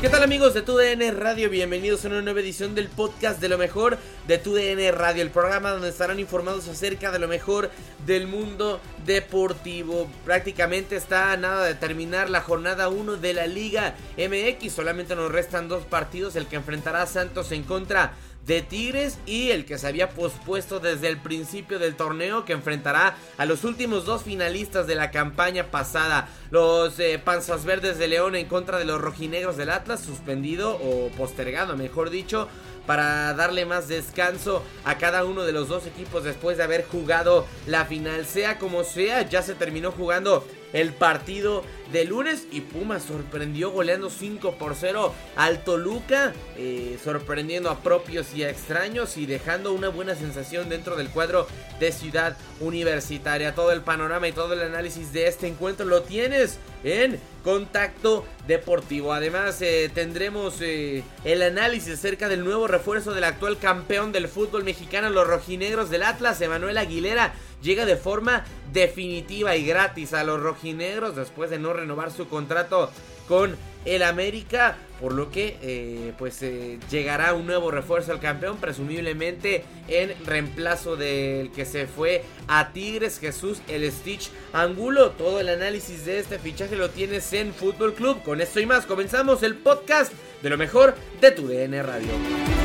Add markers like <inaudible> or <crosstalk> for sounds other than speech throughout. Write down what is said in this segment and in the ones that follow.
¿Qué tal amigos de TUDN Radio? Bienvenidos a una nueva edición del podcast de lo mejor de TUDN Radio, el programa donde estarán informados acerca de lo mejor del mundo deportivo. Prácticamente está a nada de terminar la jornada 1 de la Liga MX, solamente nos restan dos partidos, el que enfrentará a Santos en contra de Tigres y el que se había pospuesto desde el principio del torneo que enfrentará a los últimos dos finalistas de la campaña pasada. Los eh, Panzas Verdes de León en contra de los Rojinegros del Atlas, suspendido o postergado, mejor dicho, para darle más descanso a cada uno de los dos equipos después de haber jugado la final. Sea como sea, ya se terminó jugando el partido de lunes y Pumas sorprendió goleando 5 por 0 al Toluca, eh, sorprendiendo a propios y a extraños y dejando una buena sensación dentro del cuadro de Ciudad Universitaria. Todo el panorama y todo el análisis de este encuentro lo tienes en Contacto Deportivo. Además eh, tendremos eh, el análisis acerca del nuevo refuerzo del actual campeón del fútbol mexicano, los rojinegros del Atlas, Emanuel Aguilera llega de forma definitiva y gratis a los rojinegros después de no renovar su contrato con el América, por lo que eh, pues eh, llegará un nuevo refuerzo al campeón, presumiblemente en reemplazo del que se fue a Tigres, Jesús el Stitch Angulo. Todo el análisis de este fichaje lo tienes en Fútbol Club. Con esto y más comenzamos el podcast de lo mejor de tu DN Radio.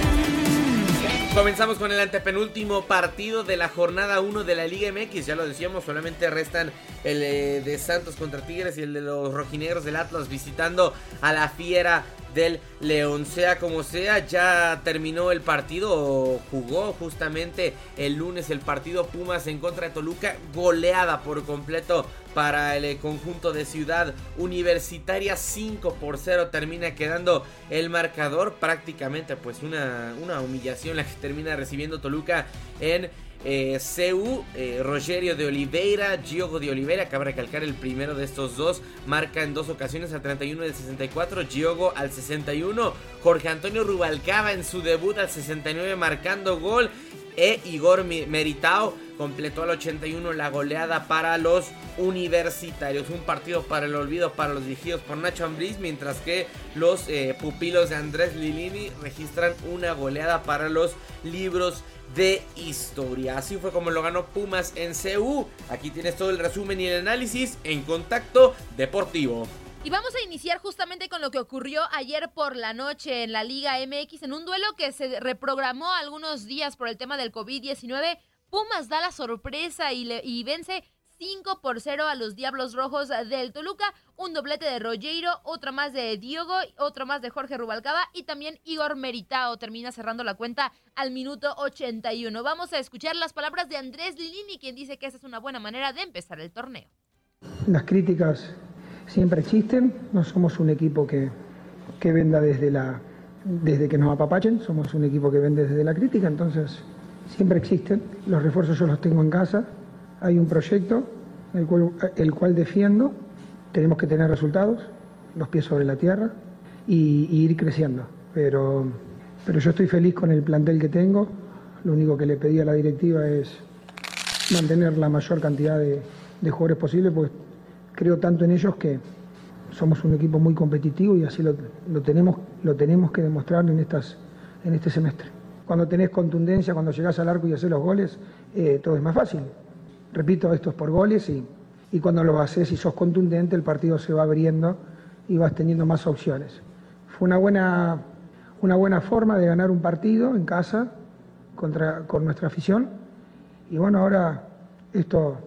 Comenzamos con el antepenúltimo partido de la jornada 1 de la Liga MX. Ya lo decíamos, solamente restan el eh, de Santos contra Tigres y el de los rojinegros del Atlas visitando a la Fiera del León. Sea como sea, ya terminó el partido, jugó justamente el lunes el partido Pumas en contra de Toluca, goleada por completo para el eh, conjunto de Ciudad Universitaria 5 por 0 termina quedando el marcador prácticamente pues una, una humillación la que termina recibiendo Toluca en eh, CU, eh, Rogerio de Oliveira, Giogo de Oliveira, cabe recalcar el primero de estos dos, marca en dos ocasiones al 31 del 64, Giogo al 61, Jorge Antonio Rubalcaba en su debut al 69 marcando gol, e Igor Meritao completó al 81 la goleada para los universitarios. Un partido para el olvido para los dirigidos por Nacho Ambriz, mientras que los eh, pupilos de Andrés Lilini registran una goleada para los libros de historia. Así fue como lo ganó Pumas en CU. Aquí tienes todo el resumen y el análisis en Contacto Deportivo. Y vamos a iniciar justamente con lo que ocurrió ayer por la noche en la Liga MX, en un duelo que se reprogramó algunos días por el tema del COVID-19. Pumas da la sorpresa y, vence 5 por 0 a los Diablos Rojos del Toluca. Un doblete de Rogero, otro más de Diogo, otro más de Jorge Rubalcaba y también Igor Meritao termina cerrando la cuenta al minuto 81. Vamos a escuchar las palabras de Andrés Lilini, quien dice que esa es una buena manera de empezar el torneo. Las críticas siempre existen, no somos un equipo que, que venda desde, la, desde que nos apapachen, somos un equipo que vende desde la crítica, entonces siempre existen. Los refuerzos yo los tengo en casa, hay un proyecto el cual, defiendo, tenemos que tener resultados, los pies sobre la tierra y, y ir creciendo. Pero, pero yo estoy feliz con el plantel que tengo, lo único que le pedí a la directiva es mantener la mayor cantidad de, de jugadores posible, pues creo tanto en ellos que somos un equipo muy competitivo y así lo, lo, tenemos, lo tenemos que demostrar en, estas, en este semestre. Cuando tenés contundencia, cuando llegás al arco y haces los goles, eh, todo es más fácil. Repito, esto es por goles y, y cuando lo haces y sos contundente, el partido se va abriendo y vas teniendo más opciones. Fue una buena, una buena forma de ganar un partido en casa contra, con nuestra afición. Y bueno, ahora esto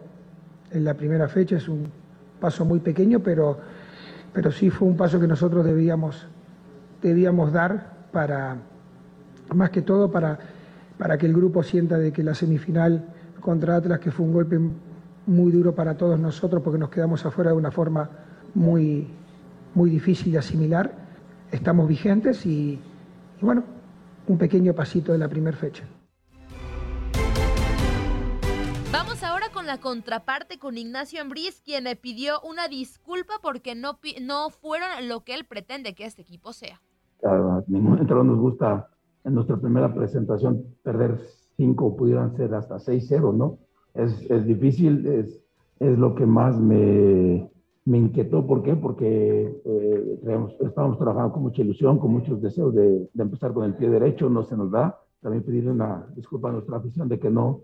en la primera fecha es un paso muy pequeño, pero, pero sí fue un paso que nosotros debíamos, debíamos dar para, más que todo para, para que el grupo sienta de que la semifinal contra Atlas, que fue un golpe muy duro para todos nosotros porque nos quedamos afuera de una forma muy, muy difícil de asimilar, estamos vigentes y, y bueno, un pequeño pasito de la primera fecha. Vamos ahora con la contraparte con Ignacio Ambriz, quien le pidió una disculpa porque no, no fueron lo que él pretende que este equipo sea. A ningún entrenador nos gusta en nuestra primera presentación perder cinco, pudieran ser hasta 6-0, ¿no? Es, es difícil, es, es, lo que más me, me inquietó. ¿Por qué? Porque eh, creemos, estábamos trabajando con mucha ilusión, con muchos deseos de, empezar con el pie derecho, no se nos da. También pedirle una disculpa a nuestra afición de que no,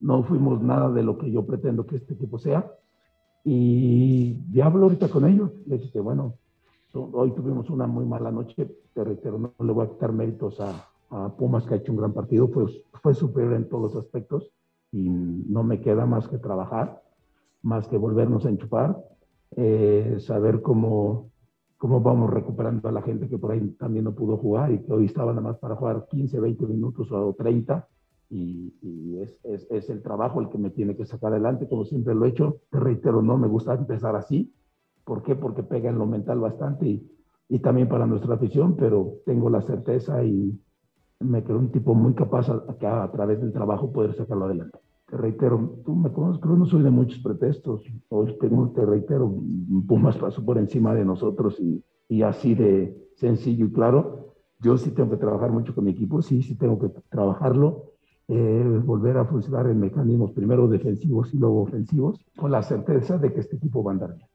no fuimos nada de lo que yo pretendo que este equipo sea. Y ya ahorita con ellos. Le dije, bueno, hoy tuvimos una muy mala noche, te reitero, no le voy a quitar méritos a, a Pumas, que ha hecho un gran partido, pues fue superior en todos los aspectos y no me queda más que trabajar, más que volvernos a enchufar, eh, saber cómo, cómo vamos recuperando a la gente que por ahí también no pudo jugar y que hoy estaba nada más para jugar 15, 20 minutos o 30 y, y es, es, es, el trabajo el que me tiene que sacar adelante, como siempre lo he hecho. Te reitero, no me gusta empezar así. ¿Por qué? Porque pega en lo mental bastante y, y también para nuestra afición, pero tengo la certeza y me creo un tipo muy capaz a, a, a través del trabajo poder sacarlo adelante. Te reitero, tú me conoces, pero no soy de muchos pretextos. Hoy tengo, te reitero, Pumas pasó por encima de nosotros y, y así de sencillo y claro. Yo sí tengo que trabajar mucho con mi equipo, sí, sí tengo que trabajarlo eh, volver a funcionar en mecanismos primero defensivos y luego ofensivos, con la certeza de que este equipo va a andar bien.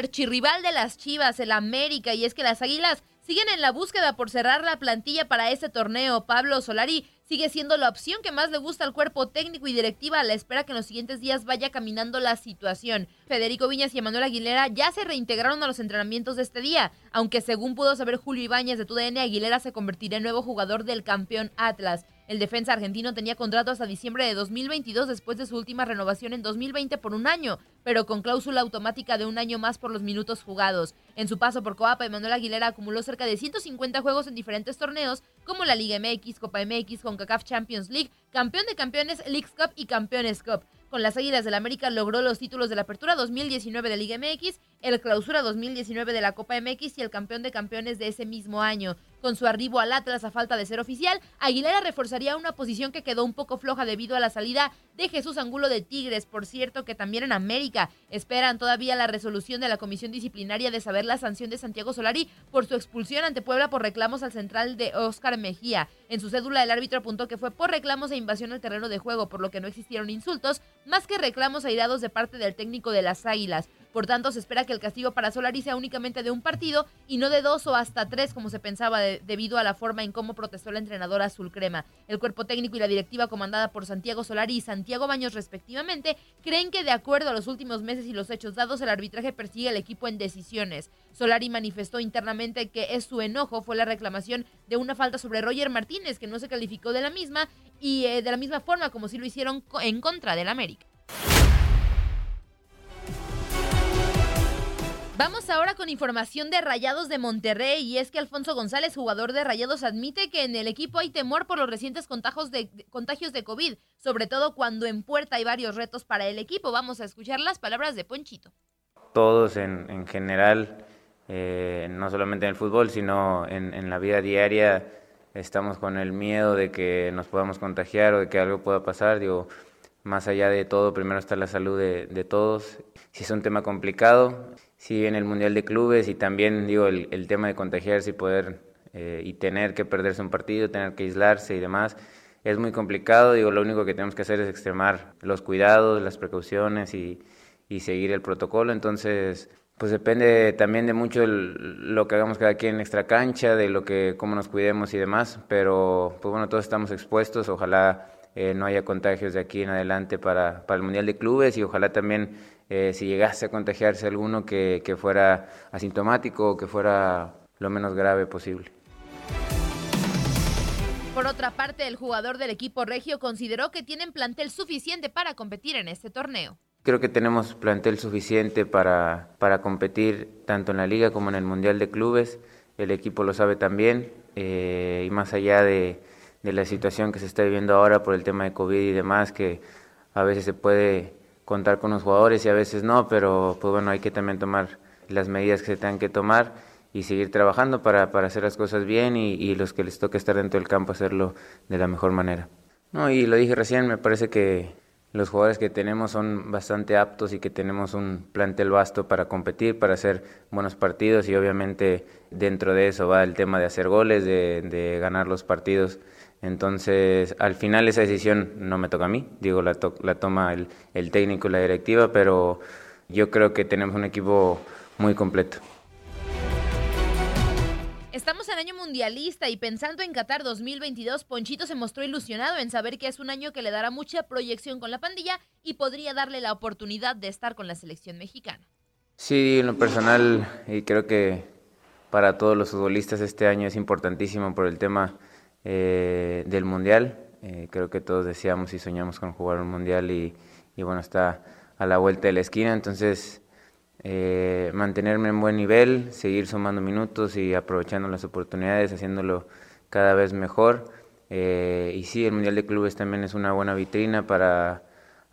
Archirrival de las Chivas, el América, y es que las Águilas siguen en la búsqueda por cerrar la plantilla para este torneo. Pablo Solari sigue siendo la opción que más le gusta al cuerpo técnico y directiva a la espera que en los siguientes días vaya caminando la situación. Federico Viñas y Emanuel Aguilera ya se reintegraron a los entrenamientos de este día, aunque según pudo saber Julio Ibáñez de TUDN, Aguilera se convertirá en nuevo jugador del campeón Atlas. El defensa argentino tenía contrato hasta diciembre de 2022 después de su última renovación en 2020 por un año, pero con cláusula automática de un año más por los minutos jugados. En su paso por Coapa, Emanuel Aguilera acumuló cerca de 150 juegos en diferentes torneos como la Liga MX, Copa MX, CONCACAF Champions League, Campeón de Campeones, Leagues Cup y Campeones Cup. Con las Águilas del América logró los títulos de la Apertura 2019 de Liga MX, el Clausura 2019 de la Copa MX y el Campeón de Campeones de ese mismo año. Con su arribo al Atlas a falta de ser oficial, Aguilera reforzaría una posición que quedó un poco floja debido a la salida de Jesús Angulo de Tigres. Por cierto, que también en América esperan todavía la resolución de la comisión disciplinaria de saber la sanción de Santiago Solari por su expulsión ante Puebla por reclamos al central de Oscar Mejía. En su cédula, el árbitro apuntó que fue por reclamos e invasión al terreno de juego, por lo que no existieron insultos, más que reclamos airados de parte del técnico de las Águilas. Por tanto, se espera que el castigo para Solari sea únicamente de un partido y no de dos o hasta tres, como se pensaba, debido a la forma en cómo protestó la entrenadora azul crema. El cuerpo técnico y la directiva comandada por Santiago Solari y Santiago Baños, respectivamente, creen que de acuerdo a los últimos meses y los hechos dados, el arbitraje persigue al equipo en decisiones. Solari manifestó internamente que es su enojo fue la reclamación de una falta sobre Roger Martínez, que no se calificó de la misma y eh, de la misma forma como si lo hicieron en contra del América. Vamos ahora con información de Rayados de Monterrey y es que Alfonso González, jugador de Rayados, admite que en el equipo hay temor por los recientes contagios de, contagios de COVID, sobre todo cuando en puerta hay varios retos para el equipo. Vamos a escuchar las palabras de Ponchito. Todos en, general, eh, no solamente en el fútbol, sino en, la vida diaria, estamos con el miedo de que nos podamos contagiar o de que algo pueda pasar. Digo, más allá de todo, primero está la salud de, de todos. Si es un tema complicado, sí en el Mundial de Clubes y también digo el, el tema de contagiarse y poder eh, y tener que perderse un partido, tener que aislarse y demás. Es muy complicado, digo, lo único que tenemos que hacer es extremar los cuidados, las precauciones y, y seguir el protocolo. Entonces, pues depende también de mucho lo que hagamos cada quien en extra cancha, de lo que, cómo nos cuidemos y demás. Pero, pues bueno, todos estamos expuestos. Ojalá eh, no haya contagios de aquí en adelante para, para el Mundial de Clubes y ojalá también eh, si llegase a contagiarse alguno que, que fuera asintomático o que fuera lo menos grave posible. Por otra parte, el jugador del equipo regio consideró que tienen plantel suficiente para competir en este torneo. Creo que tenemos plantel suficiente para, para competir tanto en la liga como en el Mundial de Clubes. El equipo lo sabe también eh, y más allá de, de la situación que se está viviendo ahora por el tema de COVID y demás, que a veces se puede contar con los jugadores y a veces no, pero pues bueno, hay que también tomar las medidas que se tengan que tomar y seguir trabajando para, para hacer las cosas bien y, y, los que les toque estar dentro del campo hacerlo de la mejor manera. No, y lo dije recién, me parece que los jugadores que tenemos son bastante aptos y que tenemos un plantel vasto para competir, para hacer buenos partidos y obviamente dentro de eso va el tema de hacer goles, de, de ganar los partidos. Entonces, al final esa decisión no me toca a mí, digo, la, la toma el, el técnico y la directiva, pero yo creo que tenemos un equipo muy completo. Estamos en año mundialista y pensando en Qatar 2022, Ponchito se mostró ilusionado en saber que es un año que le dará mucha proyección con la pandilla y podría darle la oportunidad de estar con la selección mexicana. Sí, en lo personal, y creo que para todos los futbolistas este año es importantísimo por el tema eh, del Mundial. Eh, creo que todos deseamos y soñamos con jugar un Mundial y, y bueno, está a la vuelta de la esquina, entonces eh, mantenerme en buen nivel, seguir sumando minutos y aprovechando las oportunidades, haciéndolo cada vez mejor. Eh, y sí, el Mundial de Clubes también es una buena vitrina para,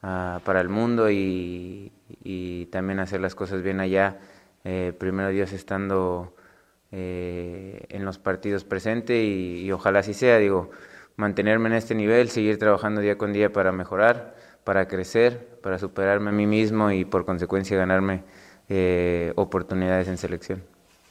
uh, para el mundo y, y, también hacer las cosas bien allá. Eh, primero Dios estando eh, en los partidos presente y, y, ojalá así sea, digo, mantenerme en este nivel, seguir trabajando día con día para mejorar, para crecer, para superarme a mí mismo y por consecuencia ganarme eh, oportunidades en selección.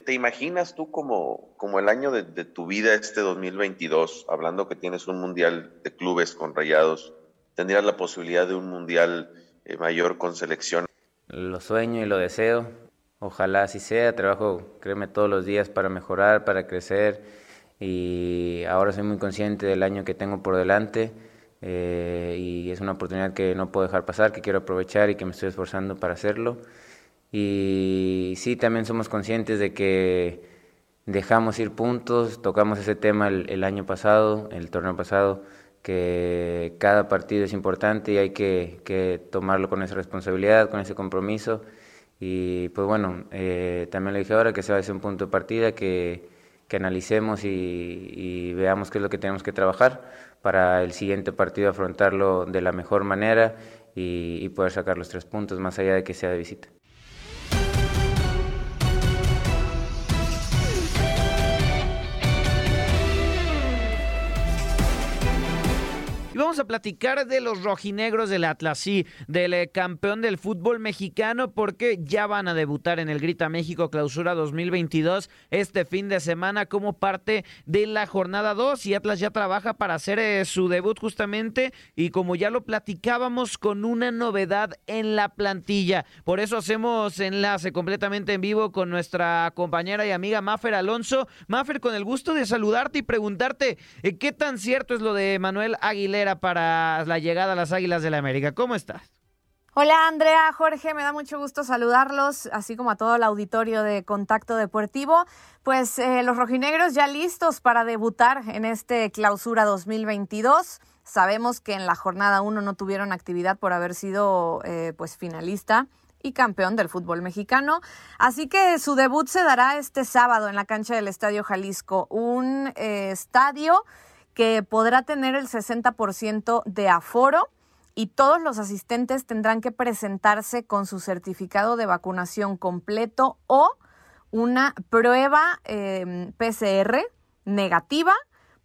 ¿Te imaginas tú como, como el año de, de, tu vida este 2022, hablando que tienes un mundial de clubes con rayados, tendrías la posibilidad de un mundial eh, mayor con selección? Lo sueño y lo deseo, Ojalá así sea, trabajo, créeme, todos los días para mejorar, para crecer y ahora soy muy consciente del año que tengo por delante eh, y es una oportunidad que no puedo dejar pasar, que quiero aprovechar y que me estoy esforzando para hacerlo. Y sí, también somos conscientes de que dejamos ir puntos, tocamos ese tema el, el año pasado, el torneo pasado, que cada partido es importante y hay que, que tomarlo con esa responsabilidad, con ese compromiso. Y pues bueno, eh, también le dije ahora que se va a hacer un punto de partida, que, que analicemos y, y, veamos qué es lo que tenemos que trabajar para el siguiente partido afrontarlo de la mejor manera y, y poder sacar los tres puntos más allá de que sea de visita. A platicar de los rojinegros del Atlas, sí, del eh, campeón del fútbol mexicano, porque ya van a debutar en el Grita México Clausura 2022 este fin de semana como parte de la jornada 2 y Atlas ya trabaja para hacer eh, su debut justamente y como ya lo platicábamos con una novedad en la plantilla. Por eso hacemos enlace completamente en vivo con nuestra compañera y amiga Mafer Alonso. Mafer, con el gusto de saludarte y preguntarte eh, qué tan cierto es lo de Manuel Aguilera para la llegada a las Águilas de la América. ¿Cómo estás? Hola Andrea, Jorge, me da mucho gusto saludarlos, así como a todo el auditorio de Contacto Deportivo. Pues eh, los rojinegros ya listos para debutar en este clausura 2022. Sabemos que en la jornada 1 no tuvieron actividad por haber sido eh, pues finalista y campeón del fútbol mexicano. Así que su debut se dará este sábado en la cancha del Estadio Jalisco, un eh, estadio que podrá tener el 60% de aforo y todos los asistentes tendrán que presentarse con su certificado de vacunación completo o una prueba em, PCR negativa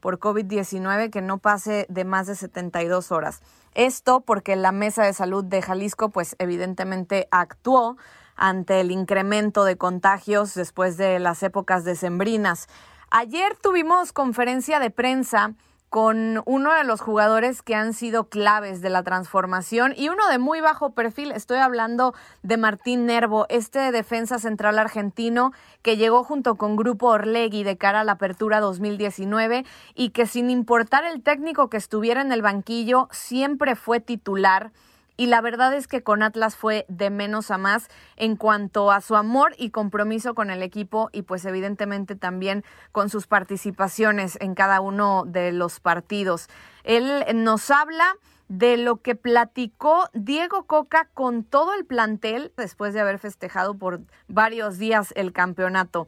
por COVID-19 que no pase de más de 72 horas. Esto porque la Mesa de Salud de Jalisco pues evidentemente actuó ante el incremento de contagios después de las épocas decembrinas. Ayer tuvimos conferencia de prensa con uno de los jugadores que han sido claves de la transformación y uno de muy bajo perfil. Estoy hablando de Martín Nervo, este defensa central argentino que llegó junto con Grupo Orlegui de cara a la apertura 2019 y que sin importar el técnico que estuviera en el banquillo, siempre fue titular y la verdad es que con Atlas fue de menos a más en cuanto a su amor y compromiso con el equipo y pues evidentemente también con sus participaciones en cada uno de los partidos. Él nos habla de lo que platicó Diego Coca con todo el plantel después de haber festejado por varios días el campeonato.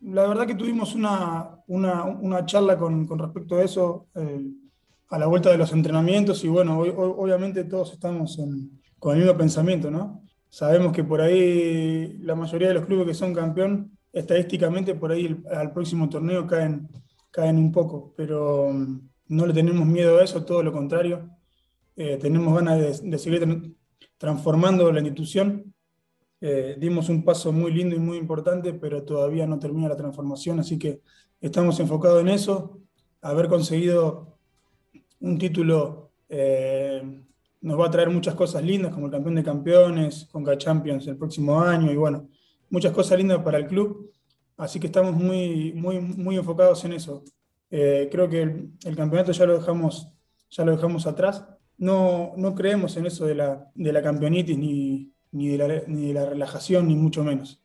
La verdad que tuvimos una, una, charla con, respecto a eso. Eh, a la vuelta de los entrenamientos y bueno, obviamente todos estamos con el mismo pensamiento, ¿no? Sabemos que por ahí la mayoría de los clubes que son campeón, estadísticamente por ahí al próximo torneo caen, caen un poco, pero mm, no le tenemos miedo a eso, todo lo contrario. Eh, tenemos ganas de, seguir transformando la institución. Eh, dimos un paso muy lindo y muy importante, pero todavía no termina la transformación, así que estamos enfocados en eso, haber conseguido un título eh, nos va a traer muchas cosas lindas, como el campeón de campeones, Conca Champions el próximo año, y bueno, muchas cosas lindas para el club. Así que estamos muy, muy, muy enfocados en eso. Eh, creo que el, campeonato ya lo dejamos, ya lo dejamos atrás. No, no creemos en eso de la, de la campeonitis, ni, ni, de la, ni de la relajación, ni mucho menos.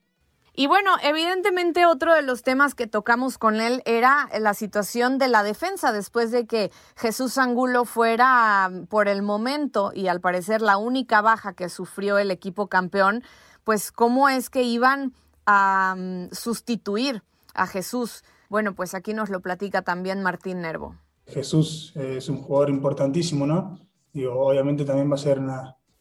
Y bueno, evidentemente otro de los temas que tocamos con él era la situación de la defensa después de que Jesús Angulo fuera por el momento y al parecer la única baja que sufrió el equipo campeón, pues cómo es que iban a mm, sustituir a Jesús. Bueno, pues aquí nos lo platica también Martín Nervo. Jesús es un jugador importantísimo, ¿no? Digo, obviamente también va a ser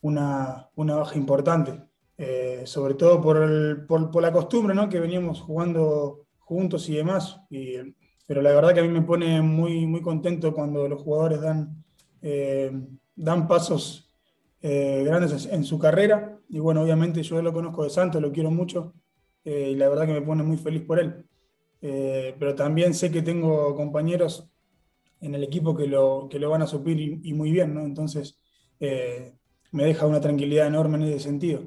una, una baja importante. Eh, sobre todo por, por, la costumbre ¿no? que veníamos jugando juntos y demás. Y, pero la verdad que a mí me pone muy, muy contento cuando los jugadores dan, eh, dan pasos eh, grandes en su carrera. Y bueno, obviamente yo lo conozco de Santos, lo quiero mucho y la verdad que me pone muy feliz por él. pero también sé que tengo compañeros en el equipo que lo, que lo van a suplir y, y muy bien, ¿no? Entonces me deja una tranquilidad enorme en ese sentido.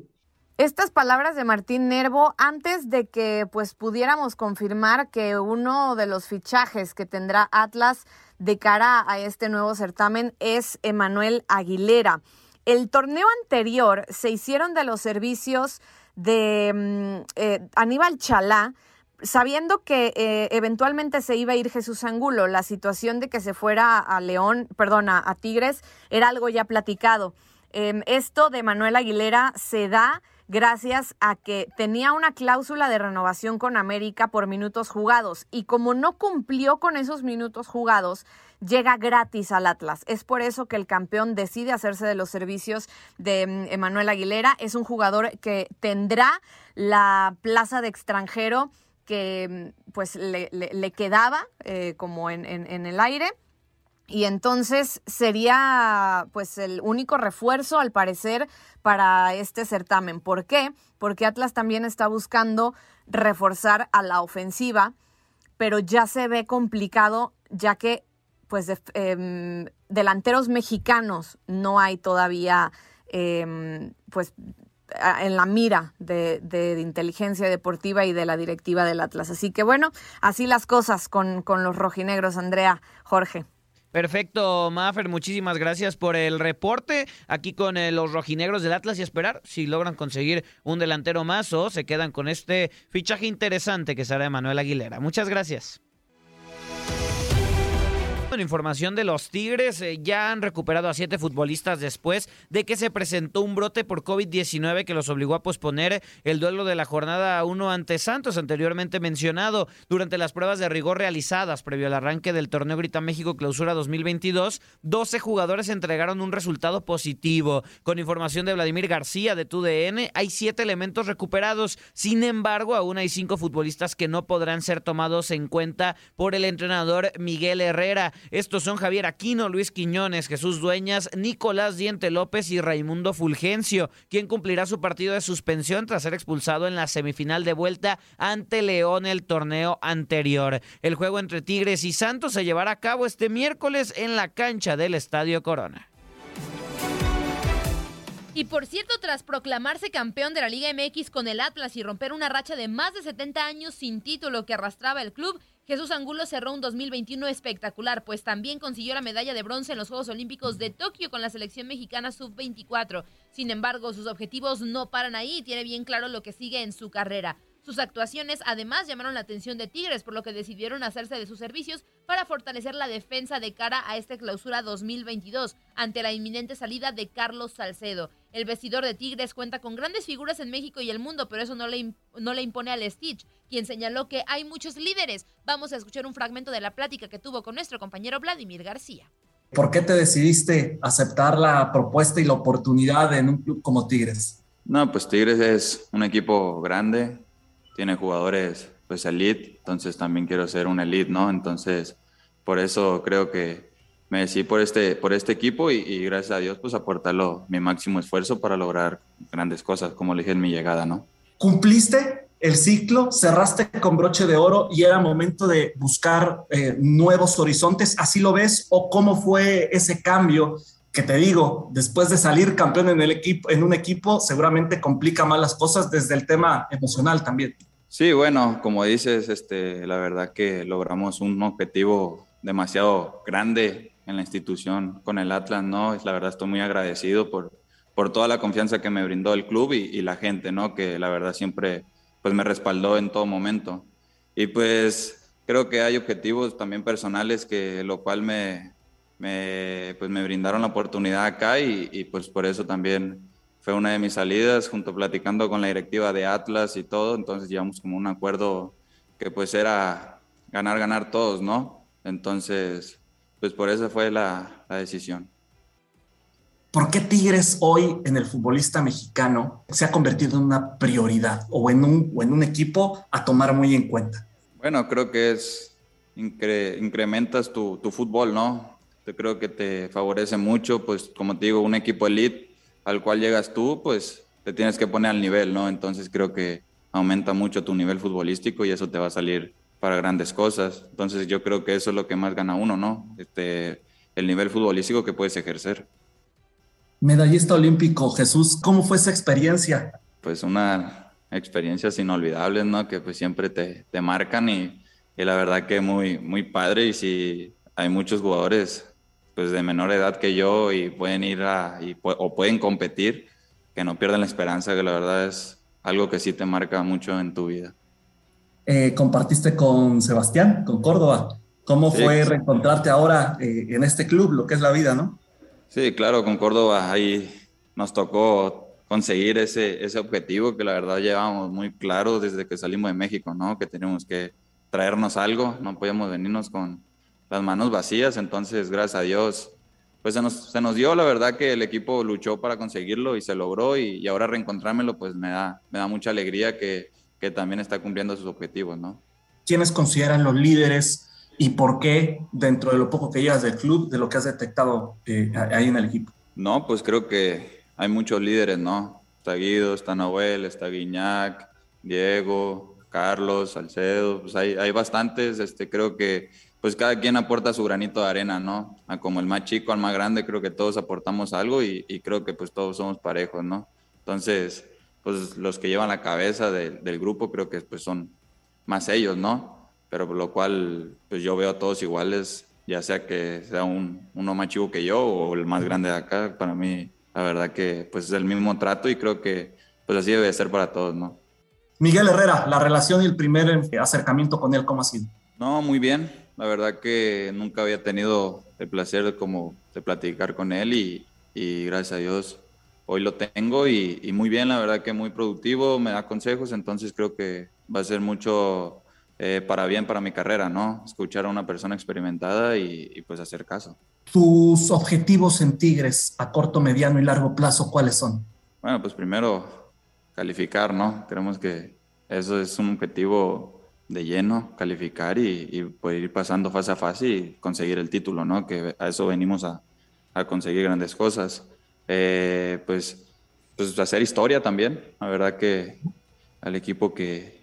Estas palabras de Martín Nervo antes de que pues pudiéramos confirmar que uno de los fichajes que tendrá Atlas de cara a este nuevo certamen es Emanuel Aguilera. El torneo anterior se hicieron de los servicios de mm, eh, Aníbal Chalá, sabiendo que eh, eventualmente se iba a ir Jesús Angulo. La situación de que se fuera a León, perdón, a, Tigres, era algo ya platicado. Em, esto de Manuel Aguilera se da gracias a que tenía una cláusula de renovación con América por minutos jugados y como no cumplió con esos minutos jugados, llega gratis al Atlas. Es por eso que el campeón decide hacerse de los servicios de mm, Emanuel Aguilera. Es un jugador que tendrá la plaza de extranjero que mm, pues le, quedaba eh, como en, en el aire y entonces sería pues el único refuerzo al parecer para este certamen. ¿Por qué? Porque Atlas también está buscando reforzar a la ofensiva, pero ya se ve complicado ya que pues em, delanteros mexicanos no hay todavía em, pues en la mira de, de, inteligencia deportiva y de la directiva del Atlas. Así que bueno, así las cosas con los rojinegros, Andrea, Jorge. Perfecto, Maffer, muchísimas gracias por el reporte aquí con eh, los rojinegros del Atlas y esperar si logran conseguir un delantero más o se quedan con este fichaje interesante que será Manuel Aguilera. Muchas gracias. En información de los Tigres, eh, ya han recuperado a siete futbolistas después de que se presentó un brote por COVID-19 que los obligó a posponer el duelo de la jornada 1 ante Santos, anteriormente mencionado. Durante las pruebas de rigor realizadas previo al arranque del torneo Grita México Clausura 2022, 12 jugadores entregaron un resultado positivo. Con información de Vladimir García de TUDN, hay siete elementos recuperados. Sin embargo, aún hay cinco futbolistas que no podrán ser tomados en cuenta por el entrenador Miguel Herrera. Estos son Javier Aquino, Luis Quiñones, Jesús Dueñas, Nicolás Diente López y Raimundo Fulgencio, quien cumplirá su partido de suspensión tras ser expulsado en la semifinal de vuelta ante León el torneo anterior. El juego entre Tigres y Santos se llevará a cabo este miércoles en la cancha del Estadio Corona. Y por cierto, tras proclamarse campeón de la Liga MX con el Atlas y romper una racha de más de 70 años sin título que arrastraba el club, Jesús Angulo cerró un 2021 espectacular, pues también consiguió la medalla de bronce en los Juegos Olímpicos de Tokio con la selección mexicana sub-24. Sin embargo, sus objetivos no paran ahí y tiene bien claro lo que sigue en su carrera. Sus actuaciones además llamaron la atención de Tigres, por lo que decidieron hacerse de sus servicios para fortalecer la defensa de cara a esta clausura 2022 ante la inminente salida de Carlos Salcedo. El vestidor de Tigres cuenta con grandes figuras en México y el mundo, pero eso no le, no le impone al Stitch, quien señaló que hay muchos líderes. Vamos a escuchar un fragmento de la plática que tuvo con nuestro compañero Vladimir García. ¿Por qué te decidiste aceptar la propuesta y la oportunidad en un club como Tigres? No, pues Tigres es un equipo grande, tiene jugadores pues elite, entonces también quiero ser un elite, ¿no? Entonces, por eso creo que me decidí por este, por este equipo y, gracias a Dios pues aportarlo mi máximo esfuerzo para lograr grandes cosas, como le dije en mi llegada, ¿no? ¿Cumpliste el ciclo, cerraste con broche de oro y era momento de buscar eh, nuevos horizontes? ¿Así lo ves? ¿O cómo fue ese cambio que te digo, después de salir campeón en, el equipo, en un equipo, seguramente complica más las cosas desde el tema emocional también. Sí, bueno, como dices, este, la verdad que logramos un objetivo demasiado grande en la institución con el Atlas, ¿no? La verdad estoy muy agradecido por, por toda la confianza que me brindó el club y, la gente, ¿no? Que la verdad siempre pues me respaldó en todo momento. Y pues creo que hay objetivos también personales que lo cual me, me, pues me brindaron la oportunidad acá y, y, pues por eso también fue una de mis salidas, junto platicando con la directiva de Atlas y todo, entonces llevamos como un acuerdo que pues era ganar, ganar todos, ¿no? Entonces, pues por eso fue la, la decisión. ¿Por qué Tigres hoy en el futbolista mexicano se ha convertido en una prioridad o en un, o en un equipo a tomar muy en cuenta? Bueno, creo que es, incrementas tu, tu fútbol, ¿no? Yo creo que te favorece mucho, pues como te digo, un equipo elite al cual llegas tú, pues te tienes que poner al nivel, ¿no? Entonces creo que aumenta mucho tu nivel futbolístico y eso te va a salir para grandes cosas. Entonces yo creo que eso es lo que más gana uno, ¿no? Este, el nivel futbolístico que puedes ejercer. Medallista olímpico, Jesús, ¿cómo fue esa experiencia? Pues una experiencia inolvidable, ¿no? Que pues siempre te, te marcan y, y, la verdad que muy, muy padre y si hay muchos jugadores pues de menor edad que yo y pueden ir a, o pueden competir, que no pierdan la esperanza, que la verdad es algo que sí te marca mucho en tu vida. Eh, compartiste con Sebastián, con Córdoba. ¿Cómo fue reencontrarte ahora eh, en este club, lo que es la vida, no? Sí, claro, con Córdoba ahí nos tocó conseguir ese, ese objetivo que la verdad llevábamos muy claro desde que salimos de México, ¿no? Que teníamos que traernos algo, no podíamos venirnos con, las manos vacías, entonces gracias a Dios, pues se nos, se nos dio la verdad que el equipo luchó para conseguirlo y se logró y, y ahora reencontrármelo pues me da, me da mucha alegría que, que, también está cumpliendo sus objetivos, ¿no? ¿Quiénes consideran los líderes y por qué dentro de lo poco que llevas del club, de lo que has detectado eh, ahí en el equipo? No, pues creo que hay muchos líderes, ¿no? Está Guido, está Noel, está Guiñac, Diego, Carlos, Salcedo, pues hay, hay bastantes, este, creo que pues cada quien aporta su granito de arena, ¿no? A como el más chico al más grande, creo que todos aportamos algo y, creo que pues todos somos parejos, ¿no? Entonces, pues los que llevan la cabeza del grupo creo que pues son más ellos, ¿no? pero por lo cual pues yo veo a todos iguales, ya sea que sea un, uno más chico que yo o el más grande de acá, para mí la verdad que pues es el mismo trato y creo que pues así debe ser para todos, ¿no? Miguel Herrera, la relación y el primer acercamiento con él, ¿cómo ha sido? No, muy bien, la verdad que nunca había tenido el placer de, como de platicar con él y, y gracias a Dios hoy lo tengo y, y, muy bien, la verdad que muy productivo, me da consejos, entonces creo que va a ser mucho eh, para bien para mi carrera, ¿no? Escuchar a una persona experimentada y, pues hacer caso. ¿Tus objetivos en Tigres a corto, mediano y largo plazo cuáles son? Bueno, pues primero calificar, ¿no? Creemos que eso es un objetivo de lleno, calificar y, y poder ir pasando fase a fase y conseguir el título, ¿no? Que a eso venimos a, a conseguir grandes cosas. Eh, pues, pues hacer historia también. La verdad que al equipo que,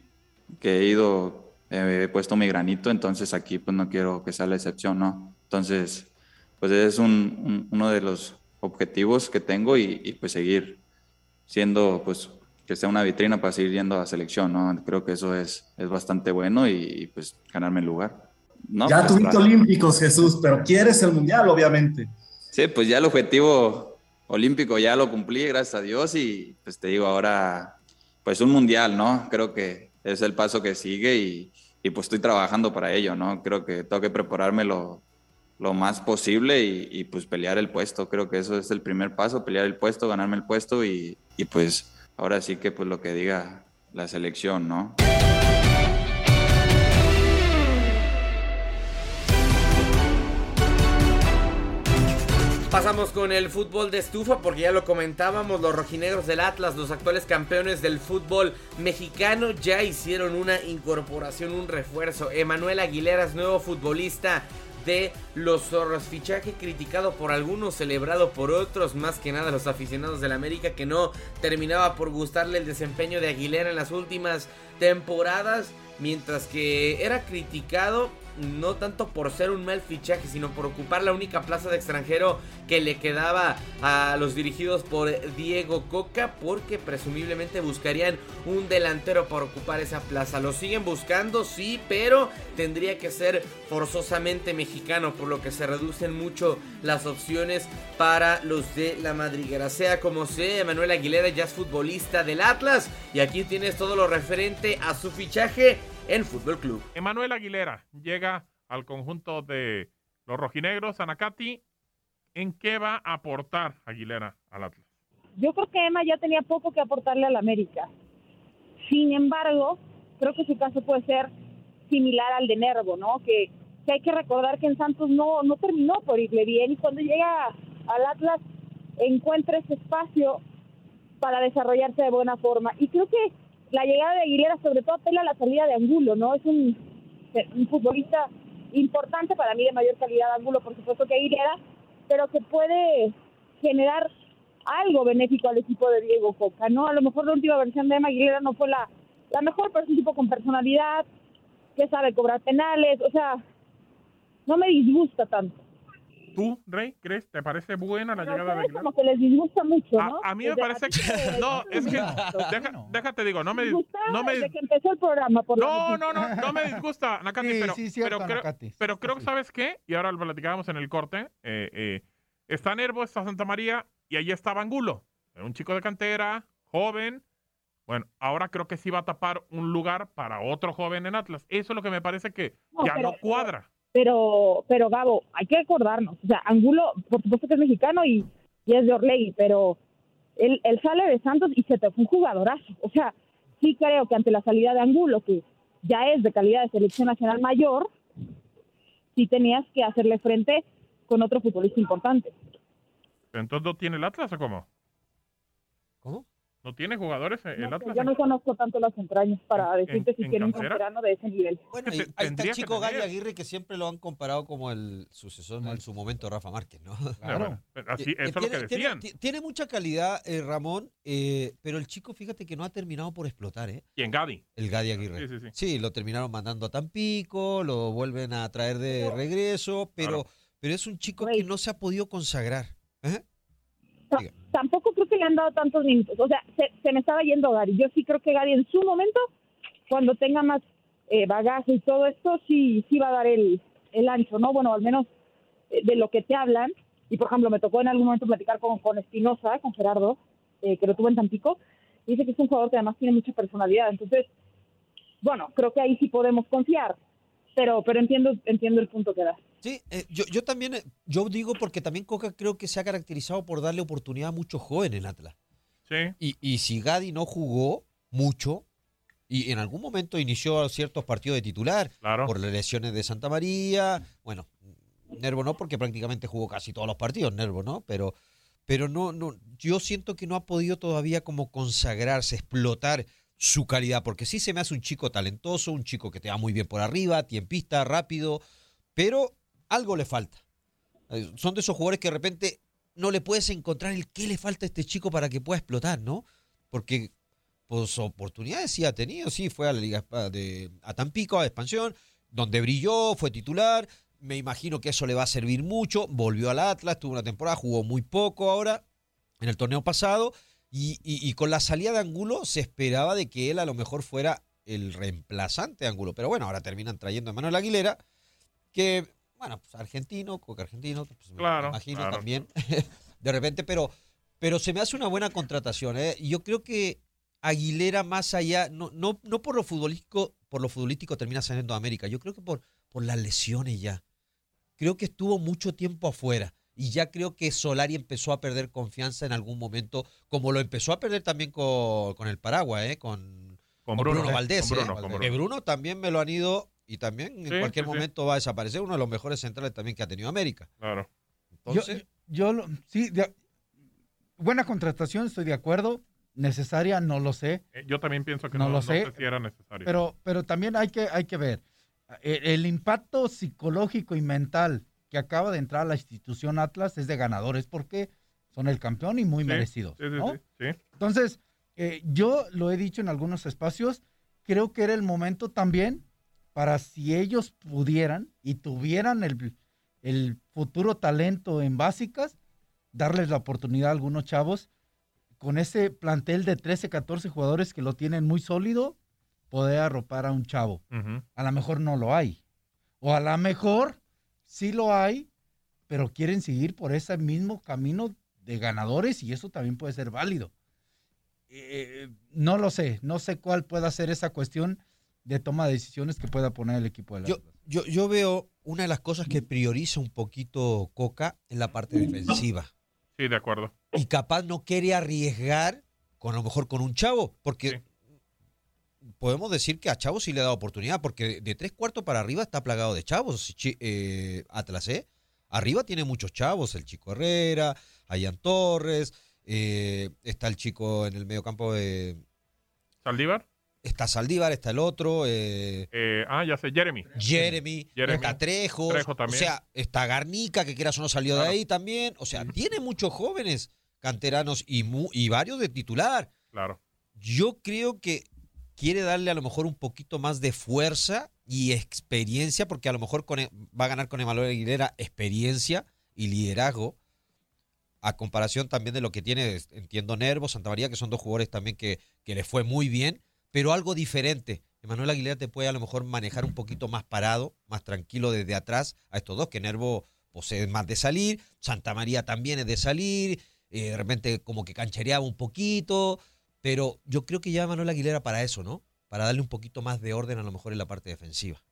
que he ido he puesto mi granito, entonces aquí pues no quiero que sea la excepción, ¿no? Entonces, pues es un, uno de los objetivos que tengo y, pues seguir siendo, pues que sea una vitrina para seguir yendo a la selección, ¿no? Creo que eso es, es bastante bueno y, pues ganarme el lugar. No, ya pues, tuviste olímpicos, Jesús, pero quieres el mundial, obviamente. Sí, pues ya el objetivo olímpico ya lo cumplí, gracias a Dios, y pues te digo ahora, pues un mundial, ¿no? Creo que es el paso que sigue y, y pues estoy trabajando para ello, ¿no? Creo que tengo que prepararme lo, más posible y, pues pelear el puesto. Creo que eso es el primer paso, pelear el puesto, ganarme el puesto y, y pues ahora sí que pues lo que diga la selección, ¿no? Pasamos con el fútbol de estufa porque ya lo comentábamos, los rojinegros del Atlas, los actuales campeones del fútbol mexicano, ya hicieron una incorporación, un refuerzo. Emanuel Aguilera es nuevo futbolista de los zorros. Fichaje criticado por algunos, celebrado por otros, más que nada los aficionados del América que no terminaba por gustarle el desempeño de Aguilera en las últimas temporadas. Mientras que era criticado no tanto por ser un mal fichaje, sino por ocupar la única plaza de extranjero que le quedaba a los dirigidos por Diego Coca, porque presumiblemente buscarían un delantero para ocupar esa plaza. Lo siguen buscando, sí, pero tendría que ser forzosamente mexicano, por lo que se reducen mucho las opciones para los de la madriguera. Sea como sea, Manuel Aguilera ya es futbolista del Atlas y aquí tienes todo lo referente a su fichaje en Fútbol Club. Emanuel Aguilera llega al conjunto de los rojinegros, Anacati. ¿En qué va a aportar Aguilera al Atlas? Yo creo que Emma ya tenía poco que aportarle al América. Sin embargo, creo que su caso puede ser similar al de Nervo, ¿no? Que, hay que recordar que en Santos no, no terminó por irle bien y cuando llega al Atlas encuentra ese espacio para desarrollarse de buena forma. Y creo que la llegada de Aguilera sobre todo apela a la salida de Angulo, ¿no? Es un, futbolista importante para mí de mayor calidad Angulo, por supuesto que Aguilera, pero que puede generar algo benéfico al equipo de Diego Coca, ¿no? A lo mejor la última versión de Emma Aguilera no fue la, la mejor, pero es un tipo con personalidad, que sabe cobrar penales, o sea, no me disgusta tanto. ¿Tú, Rey, crees? ¿Te parece buena la llegada de Aguilar? Como que les disgusta mucho, ¿no? A, mí me parece que... No, es que... déjate, digo, no me... No me... Desde que empezó el programa, por No, no, no, no me disgusta, <laughs> Nakati, pero, pero, creo, pero creo que, ¿sabes qué? Y ahora lo platicábamos en el corte. Eh, eh, está Nervo, está Santa María, y ahí estaba Angulo. Un chico de cantera, joven. Bueno, ahora creo que sí va a tapar un lugar para otro joven en Atlas. Eso es lo que me parece que ya no cuadra. Pero, pero Gabo, hay que acordarnos, o sea, Angulo, por supuesto que es mexicano y, es de Orlegui, pero él, él sale de Santos y se te fue un jugadorazo. O sea, sí creo que ante la salida de Angulo, que ya es de calidad de selección nacional mayor, sí tenías que hacerle frente con otro futbolista importante. ¿Entonces no tiene el Atlas o cómo? ¿Cómo? ¿No tiene jugadores el No, Atlas? yo no conozco tanto las entrañas para En- decirte si en tiene un canterano de ese nivel. Bueno, y ahí está chico tener. Aguirre que siempre lo han comparado como el sucesor en su momento de Rafa Márquez, ¿no? Claro. Pero así- Eh, eso es lo que tiene- decían. Tiene, tiene mucha calidad, eh, Ramón, eh, pero el chico, fíjate que no ha terminado por explotar, ¿eh? ¿Quién, Gadi? El Gadi Aguirre. Sí, sí, sí. lo terminaron mandando a Tampico, lo vuelven a traer de regreso, pero, pero es un chico que no se ha podido consagrar. ¿eh? Ta- Tampoco creo que le han dado tantos minutos. O sea, se, se me estaba yendo Gary. Yo sí creo que Gary en su momento, cuando tenga más eh, bagaje y todo esto, sí, sí va a dar el, el ancho, ¿no? Bueno, al menos eh, de lo que te hablan. Y por ejemplo, me tocó en algún momento platicar con, con Espinosa, con Gerardo, eh, que lo tuvo en Tampico. y Dice que es un jugador que además tiene mucha personalidad. Entonces, bueno, creo que ahí sí podemos confiar. Pero, pero entiendo, entiendo el punto que da. Sí, eh, yo, yo también, eh, yo digo porque también Coca creo que se ha caracterizado por darle oportunidad a muchos jóvenes en Atlas. Sí. Y, y si Gadi no jugó mucho, y en algún momento inició ciertos partidos de titular, por las lesiones de Santa María, bueno, Nervo no, porque prácticamente jugó casi todos los partidos, Nervo no, pero, pero no, no, yo siento que no ha podido todavía como consagrarse, explotar su calidad, porque sí se me hace un chico talentoso, un chico que te va muy bien por arriba, tiempista, rápido, pero algo le falta. Eh, Son de esos jugadores que de repente no le puedes encontrar el qué le falta a este chico para que pueda explotar, ¿no? Porque pues oportunidades sí ha tenido, sí, fue a la Liga de a Tampico, a Expansión, donde brilló, fue titular, me imagino que eso le va a servir mucho, volvió al Atlas, tuvo una temporada, jugó muy poco ahora en el torneo pasado, y, y- y con la salida de Angulo se esperaba de que él a lo mejor fuera el reemplazante de Angulo, pero bueno, ahora terminan trayendo a Manuel Aguilera, que, bueno, pues argentino, coca argentino, pues, me Claro, imagino claro. también, <laughs> de repente, pero, pero se me hace una buena contratación, ¿eh? Yo creo que Aguilera más allá, no, no, no por lo futbolístico, por lo futbolístico termina saliendo a América, yo creo que por, por las lesiones ya. Creo que estuvo mucho tiempo afuera y ya creo que Solari empezó a perder confianza en algún momento, como lo empezó a perder también con, con el Paraguay, ¿eh? con, Con Bruno, Valdés. con Bruno, ¿eh? con Bruno. Que Bruno también me lo han ido y también en Sí, cualquier sí, sí. momento va a desaparecer, uno de los mejores centrales también que ha tenido América. Claro. Entonces, Yo, yo lo- sí, de- buena contratación, estoy de acuerdo. Necesaria, no lo sé. Eh, Yo también pienso que No no, lo no sé, sé si era necesario. Pero, pero también hay que, hay que ver el, el impacto psicológico y mental que acaba de entrar a la institución Atlas es de ganadores porque son el campeón y muy Sí, merecidos. ¿no? sí, sí. Entonces, eh, yo lo he dicho en algunos espacios, creo que era el momento también para si ellos pudieran y tuvieran el, el futuro talento en básicas, darles la oportunidad a algunos chavos con ese plantel de 13, 14 jugadores que lo tienen muy sólido, poder arropar a un chavo. A lo mejor no lo hay. O a lo mejor sí lo hay, pero quieren seguir por ese mismo camino de ganadores y eso también puede ser válido. Eh, no lo sé, no sé cuál pueda ser esa cuestión de toma de decisiones que pueda poner el equipo yo, Atlas. yo, yo veo una de las cosas que prioriza un poquito Coca en la parte defensiva. Sí, de acuerdo. y capaz no quiere arriesgar con a lo mejor con un chavo, porque podemos decir que a Chavo sí le ha dado oportunidad, porque de tres cuartos para arriba está plagado de chavos, eh, Atlas, ¿eh? Arriba tiene muchos chavos, el chico Herrera, Ayan Torres, eh, está el chico en el medio campo de... ¿Saldívar? Está Saldívar, está el otro, eh, Eh, ah, ya sé, Jeremy. Jeremy, Jeremy. está Trejo también. o sea, está Garnica, que quieras o no salió de ahí también, o sea, tiene muchos jóvenes canteranos y, mu- y varios de titular. Claro. Yo creo que quiere darle a lo mejor un poquito más de fuerza y experiencia, porque a lo mejor con, e- va a ganar con Emanuel Aguilera experiencia y liderazgo, a comparación también de lo que tiene, entiendo, Nervo, Santa María, que son dos jugadores también que, que le fue muy bien, pero algo diferente. Emanuel Aguilera te puede a lo mejor manejar un poquito más parado, más tranquilo desde atrás a estos dos, que Nervo pues, es más de salir, Santa María también es de salir, eh, de repente como que canchereaba un poquito, pero yo creo que ya Manuel Aguilera para eso, ¿no? Para darle un poquito más de orden a lo mejor en la parte defensiva.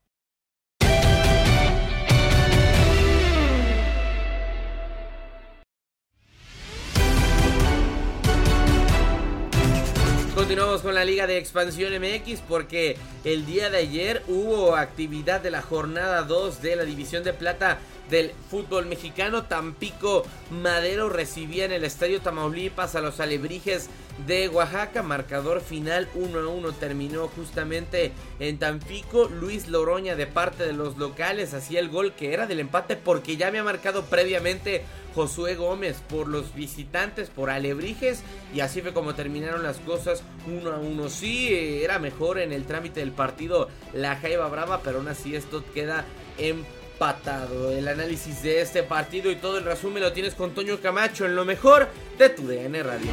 Continuamos con la Liga de Expansión MX porque el día de ayer hubo actividad de la jornada 2 de la División de Plata del fútbol mexicano. Tampico Madero recibía en el estadio Tamaulipas a los alebrijes de Oaxaca. Marcador final 1 a 1 terminó justamente en Tampico. Luis Loroña de parte de los locales hacía el gol que era del empate porque ya había marcado previamente Josué Gómez por los visitantes, por Alebrijes. Y así fue como terminaron las cosas uno a uno. Sí, era mejor en el trámite del partido la Jaiba Brava, pero aún así esto queda El análisis de este partido y todo el resumen lo tienes con Toño Camacho en lo mejor de tu DN Radio.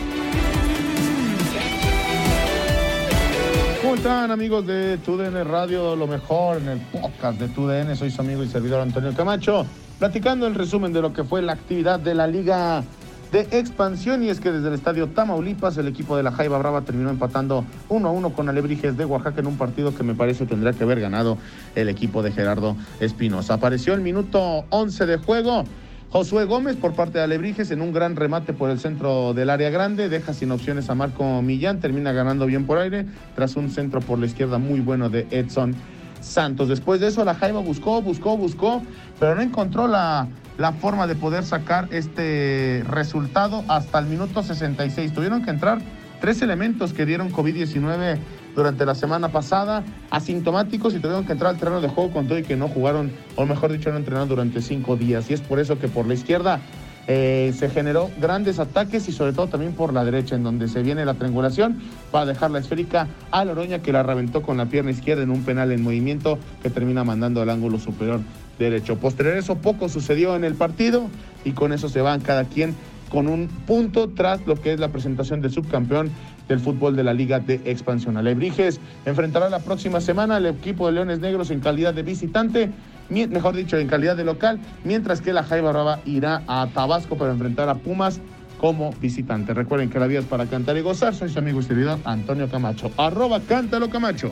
¿Cómo están amigos de TUDN Radio? Lo mejor en el podcast de TUDN. Soy su amigo y servidor Antonio Camacho platicando el resumen de lo que fue la actividad de la Liga de Expansión. Y es que desde el estadio Tamaulipas, el equipo de la Jaiba Brava terminó empatando 1 a 1 con Alebrijes de Oaxaca en un partido que me parece tendría que haber ganado el equipo de Gerardo Espinosa. Apareció el minuto 11 de juego. Josué Gómez por parte de Alebrijes en un gran remate por el centro del área grande, deja sin opciones a Marco Millán, termina ganando bien por aire tras un centro por la izquierda muy bueno de Edson Santos. Después de eso, la Jaiba buscó, buscó, buscó, pero no encontró la, la forma de poder sacar este resultado hasta el minuto 66. Tuvieron que entrar tres elementos que dieron COVID-19 durante la semana pasada, asintomáticos y tuvieron que entrar al terreno de juego con todo y que no jugaron, o mejor dicho, no entrenaron durante cinco días. Y es por eso que por la izquierda eh, se generó grandes ataques y sobre todo también por la derecha, en donde se viene la triangulación para dejar la esférica a Loroña, que la reventó con la pierna izquierda en un penal en movimiento que termina mandando al ángulo superior derecho. Posterior eso, poco sucedió en el partido y con eso se van cada quien con un punto tras lo que es la presentación del subcampeón del fútbol de la Liga de Expansión. Alebrijes enfrentará la próxima semana al equipo de Leones Negros en calidad de visitante mejor dicho, en calidad de local, mientras que la Jaiba Brava irá a Tabasco para enfrentar a Pumas como visitante. Recuerden que la vida es para cantar y gozar. Soy su amigo y servidor Antonio Camacho. Arroba Cántalo Camacho.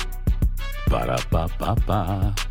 Para, pa, pa, pa.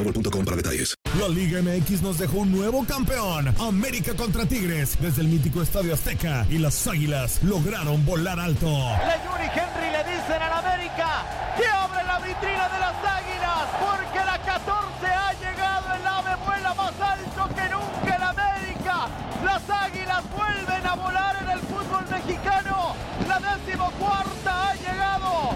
La Liga MX nos dejó un nuevo campeón. América contra Tigres desde el mítico Estadio Azteca y las Águilas lograron volar alto. Le Yuri Henry le dicen al América